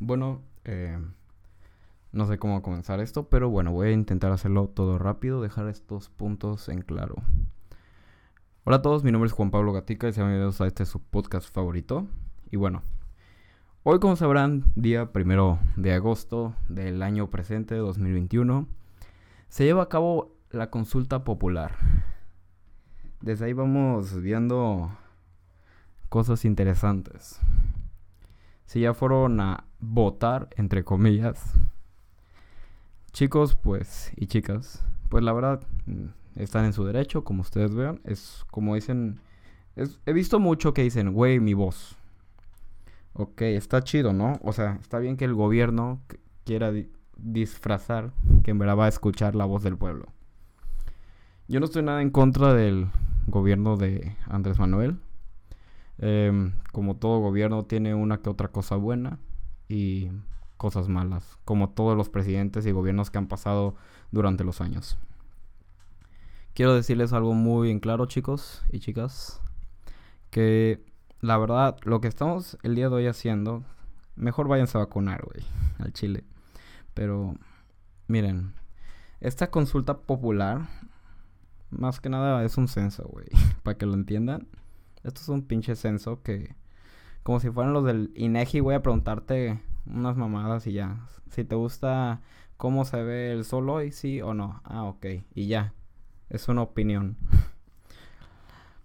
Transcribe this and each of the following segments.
Bueno, eh, no sé cómo comenzar esto, pero bueno, voy a intentar hacerlo todo rápido, dejar estos puntos en claro. Hola a todos, mi nombre es Juan Pablo Gatica y sean bienvenidos a este su podcast favorito. Y bueno, hoy como sabrán, día primero de agosto del año presente, 2021, se lleva a cabo la consulta popular. Desde ahí vamos viendo cosas interesantes. Si ya fueron a votar, entre comillas, chicos, pues, y chicas, pues la verdad, mm, están en su derecho, como ustedes vean. Es como dicen, he visto mucho que dicen, güey, mi voz. Ok, está chido, ¿no? O sea, está bien que el gobierno quiera disfrazar que en verdad va a escuchar la voz del pueblo. Yo no estoy nada en contra del gobierno de Andrés Manuel. Em, como todo gobierno tiene una que otra cosa buena y cosas malas, como todos los presidentes y gobiernos que han pasado durante los años. Quiero decirles algo muy en claro, chicos y chicas, que la verdad, lo que estamos el día de hoy haciendo, mejor váyanse a vacunar, güey, al Chile. Pero, miren, esta consulta popular, más que nada es un censo, güey, para que lo entiendan. Esto es un pinche censo que... Como si fueran los del INEGI, voy a preguntarte unas mamadas y ya. Si te gusta cómo se ve el sol hoy, sí o no. Ah, ok. Y ya. Es una opinión.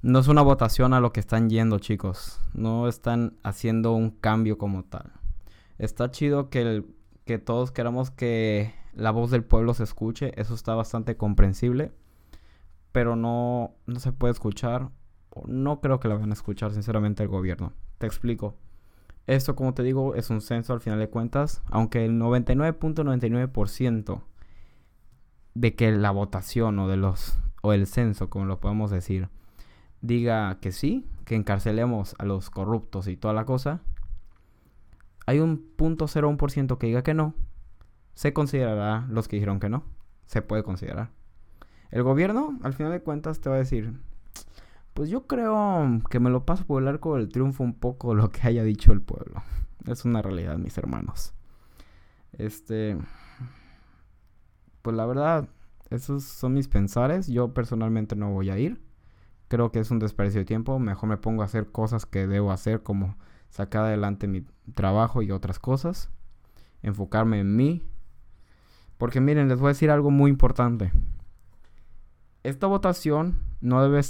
No es una votación a lo que están yendo, chicos. No están haciendo un cambio como tal. Está chido que, que todos queramos que la voz del pueblo se escuche. Eso está bastante comprensible. Pero no, no se puede escuchar no creo que la van a escuchar sinceramente el gobierno. Te explico. Esto, como te digo, es un censo al final de cuentas, aunque el 99.99% de que la votación o de los o el censo, como lo podemos decir, diga que sí, que encarcelemos a los corruptos y toda la cosa, hay un .01% que diga que no, se considerará los que dijeron que no, se puede considerar. El gobierno, al final de cuentas, te va a decir, pues yo creo que me lo paso por el arco del triunfo un poco lo que haya dicho el pueblo. Es una realidad, mis hermanos. Este. Pues la verdad, esos son mis pensares. Yo personalmente no voy a ir. Creo que es un desperdicio de tiempo. Mejor me pongo a hacer cosas que debo hacer, como sacar adelante mi trabajo y otras cosas. Enfocarme en mí. Porque miren, les voy a decir algo muy importante. Esta votación no debe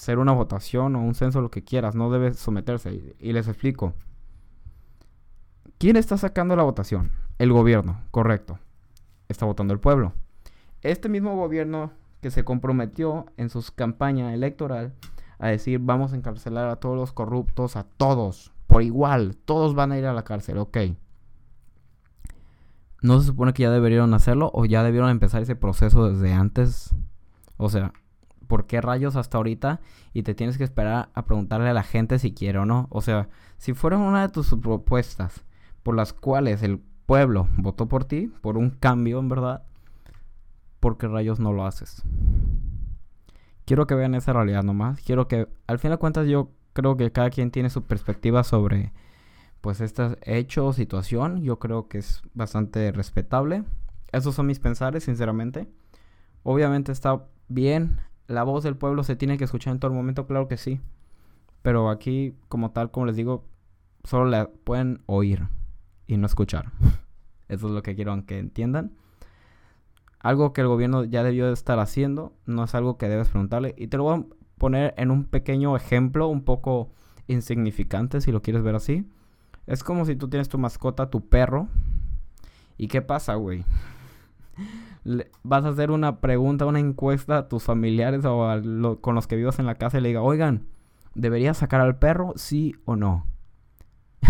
ser, una votación o un censo, lo que quieras, no debe someterse. Y, les explico. ¿Quién está sacando la votación? El gobierno, correcto. Está votando el pueblo. Este mismo gobierno que se comprometió en su campaña electoral a decir vamos a encarcelar a todos los corruptos, a todos, por igual, todos van a ir a la cárcel, ok. ¿No se supone que ya deberían hacerlo o ya debieron empezar ese proceso desde antes? O sea, por qué rayos hasta ahorita y te tienes que esperar a preguntarle a la gente si quiere o no. O sea, si fueron una de tus propuestas por las cuales el pueblo votó por ti, por un cambio en verdad, ¿por qué rayos no lo haces? Quiero que vean esa realidad nomás. Quiero que, al fin de cuentas, yo creo que cada quien tiene su perspectiva sobre, pues, este hecho o situación. Yo creo que es bastante respetable. Esos son mis pensares, sinceramente. Obviamente está bien la voz del pueblo se tiene que escuchar en todo momento, claro que sí. Pero aquí, como tal, como les digo, solo la pueden oír y no escuchar. Eso es lo que quiero que entiendan. Algo que el gobierno ya debió de estar haciendo, no es algo que debes preguntarle. Y te lo voy a poner en un pequeño ejemplo, un poco insignificante, si lo quieres ver así. Es como si tú tienes tu mascota, tu perro. ¿Y qué pasa, güey? Vas a hacer una pregunta, una encuesta a tus familiares o con los que vivas en la casa y le diga, oigan, ¿deberías sacar al perro? Sí o no.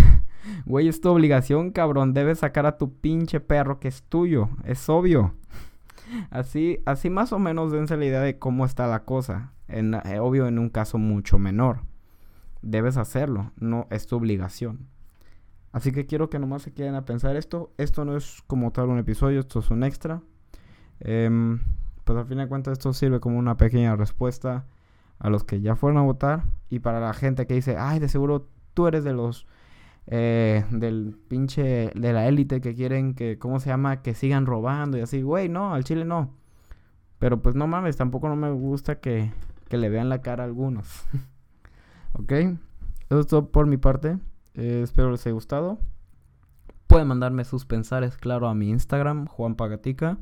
Güey, es tu obligación, cabrón. Debes sacar a tu pinche perro que es tuyo. Es obvio. Así, así más o menos dense la idea de cómo está la cosa. En, eh, obvio, en un caso mucho menor. Debes hacerlo. No es tu obligación. Así que quiero que nomás se queden a pensar esto. Esto no es como tal un episodio, esto es un extra. Em, pues al fin de cuentas esto sirve como una pequeña respuesta a los que ya fueron a votar y para la gente que dice, ay, de seguro tú eres de los eh, del pinche, de la élite que quieren que, ¿cómo se llama? Que sigan robando y así, güey, no, al chile no. Pero pues no mames, tampoco no me gusta que, que le vean la cara a algunos. ok, eso es todo por mi parte. Eh, espero les haya gustado. Pueden mandarme sus pensares, claro, a mi Instagram, Juan Pagatica.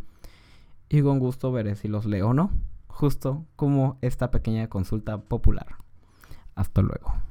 Y con gusto veré si los leo o no. Justo como esta pequeña consulta popular. Hasta luego.